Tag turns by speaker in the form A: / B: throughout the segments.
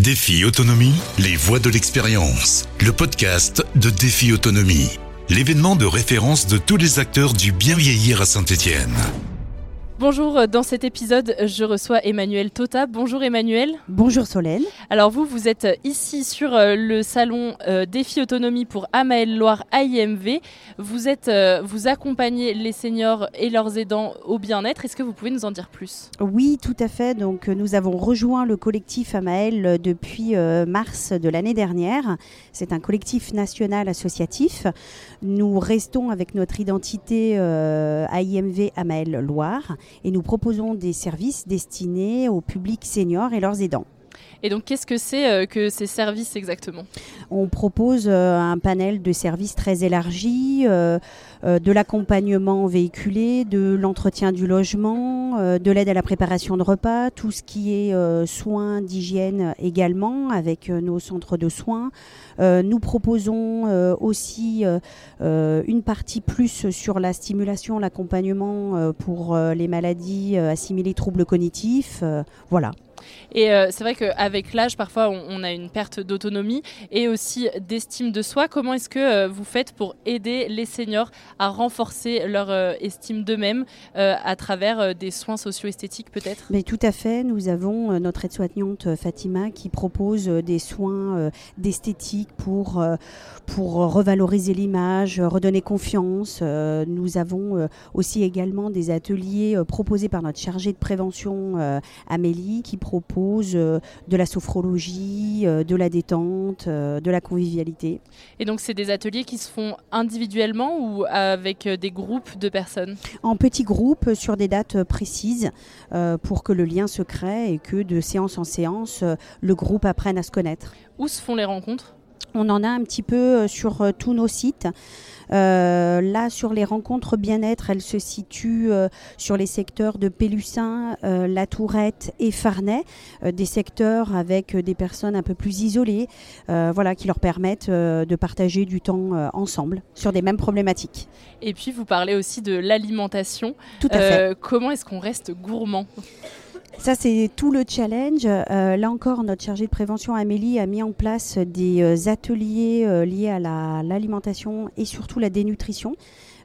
A: Défi Autonomie, les voix de l'expérience. Le podcast de Défi Autonomie. L'événement de référence de tous les acteurs du bien vieillir à Saint-Étienne.
B: Bonjour, dans cet épisode, je reçois Emmanuel Tota. Bonjour Emmanuel.
C: Bonjour Solène.
B: Alors vous, vous êtes ici sur euh, le salon euh, Défi Autonomie pour Amael Loire AIMV. Vous, êtes, euh, vous accompagnez les seniors et leurs aidants au bien-être. Est-ce que vous pouvez nous en dire plus?
C: Oui, tout à fait. Donc nous avons rejoint le collectif Amael depuis mars de l'année dernière. C'est un collectif national associatif. Nous restons avec notre identité AIMV Amael Loire et nous proposons des services destinés au public senior et leurs aidants.
B: Et donc, qu'est-ce que c'est euh, que ces services exactement?
C: On propose euh, un panel de services très élargi, euh, de l'accompagnement véhiculé, de l'entretien du logement, de l'aide à la préparation de repas, tout ce qui est soins d'hygiène également avec nos centres de soins. nous proposons aussi une partie plus sur la stimulation, l'accompagnement pour les maladies assimilées troubles cognitifs. voilà.
B: Et euh, c'est vrai qu'avec l'âge, parfois, on, a une perte d'autonomie et aussi d'estime de soi. Comment est-ce que euh, vous faites pour aider les seniors à renforcer leur euh, estime d'eux-mêmes à travers des soins socio-esthétiques peut-être?
C: Mais tout à fait. Nous avons notre aide-soignante Fatima qui propose des soins d'esthétique pour, pour revaloriser l'image, redonner confiance. nous avons aussi également des ateliers proposés par notre chargée de prévention Amélie qui propose euh, de la sophrologie, euh, de la détente, euh, de la convivialité.
B: Et donc c'est des ateliers qui se font individuellement ou avec des groupes de personnes?
C: En petits groupes sur des dates précises pour que le lien se crée et que de séance en séance, le groupe apprenne à se connaître.
B: Où se font les rencontres?
C: On en a un petit peu sur tous nos sites. Euh, là, sur les rencontres bien-être, elles se situent euh, sur les secteurs de Pélussin, euh, La Tourette et Farnay, des secteurs avec des personnes un peu plus isolées, voilà, qui leur permettent de partager du temps ensemble sur des mêmes problématiques.
B: Et puis, vous parlez aussi de l'alimentation.
C: Tout à fait.
B: Comment est-ce qu'on reste gourmand?
C: Ça, c'est tout le challenge. Euh, là encore, notre chargée de prévention, Amélie, a mis en place des euh, ateliers euh, liés à l'alimentation et surtout la dénutrition.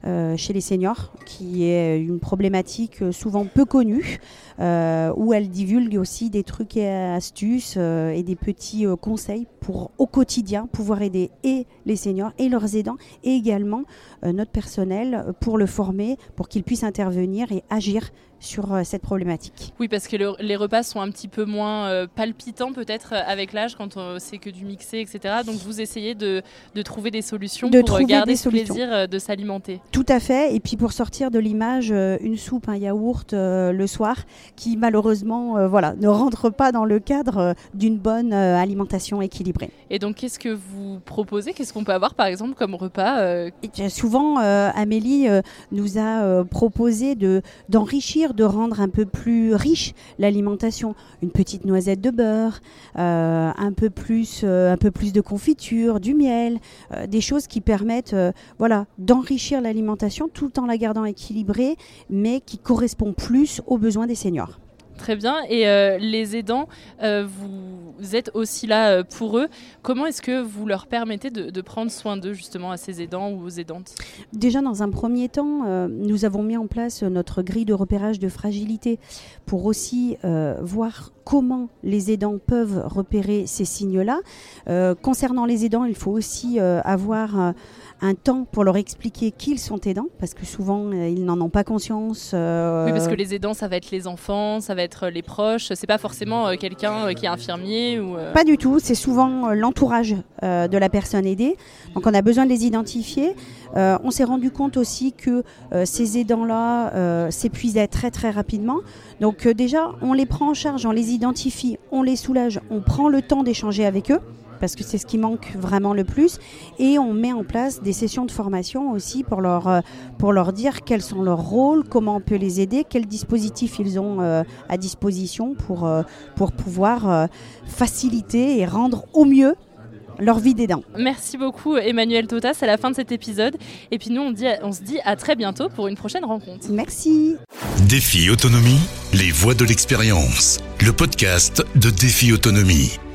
C: Chez les seniors, qui est une problématique souvent peu connue, où elle divulgue aussi des trucs et astuces et des petits conseils pour au quotidien pouvoir aider et les seniors et leurs aidants et également notre personnel pour le former, pour qu'il puisse intervenir et agir sur euh, cette problématique.
B: Oui, parce que les repas sont un petit peu moins euh, palpitants peut-être euh, avec l'âge quand c'est que du mixé, etc. Donc vous essayez de, de trouver des solutions pour garder ce plaisir de s'alimenter.
C: Tout à fait. Et puis pour sortir de l'image, une soupe, un yaourt le soir, qui malheureusement voilà, ne rentre pas dans le cadre d'une bonne alimentation équilibrée.
B: Et donc qu'est-ce que vous proposez? Qu'est-ce qu'on peut avoir par exemple comme repas
C: Souvent, Amélie nous a proposé d'enrichir de rendre un peu plus riche l'alimentation. Une petite noisette de beurre, euh, un, peu plus, euh, un peu plus de confiture, du miel, euh, des choses qui permettent voilà, d'enrichir l'alimentation tout en la gardant équilibrée, mais qui correspond plus aux besoins des seniors.
B: Très bien. Et les aidants, vous êtes aussi là pour eux. Comment est-ce que vous leur permettez de, prendre soin d'eux, justement, à ces aidants ou aux aidantes?
C: Déjà, dans un premier temps, nous avons mis en place notre grille de repérage de fragilité pour aussi voir comment les aidants peuvent repérer ces signes-là. concernant les aidants, il faut aussi avoir un temps pour leur expliquer qu'ils sont aidants, parce que souvent euh, ils n'en ont pas conscience.
B: Euh, oui, parce que les aidants, ça va être les enfants, ça va être les proches, c'est pas forcément euh, quelqu'un qui est infirmier ou.
C: Pas du tout, c'est souvent l'entourage de la personne aidée. Donc on a besoin de les identifier. on s'est rendu compte aussi que ces aidants-là s'épuisaient très très rapidement. Donc déjà, on les prend en charge, on les identifie, on les soulage, on prend le temps d'échanger avec eux parce que c'est ce qui manque vraiment le plus. Et on met en place des sessions de formation aussi pour leur, euh, pour leur dire quels sont leurs rôles, comment on peut les aider, quels dispositifs ils ont euh, à disposition pour, euh, pour pouvoir faciliter et rendre au mieux leur vie d'aidant.
B: Merci beaucoup Emmanuel Tota, c'est la fin de cet épisode. Et puis nous on, dit, on se dit à très bientôt pour une prochaine rencontre.
C: Merci.
A: Défi Autonomie, les voix de l'expérience. Le podcast de Défi Autonomie.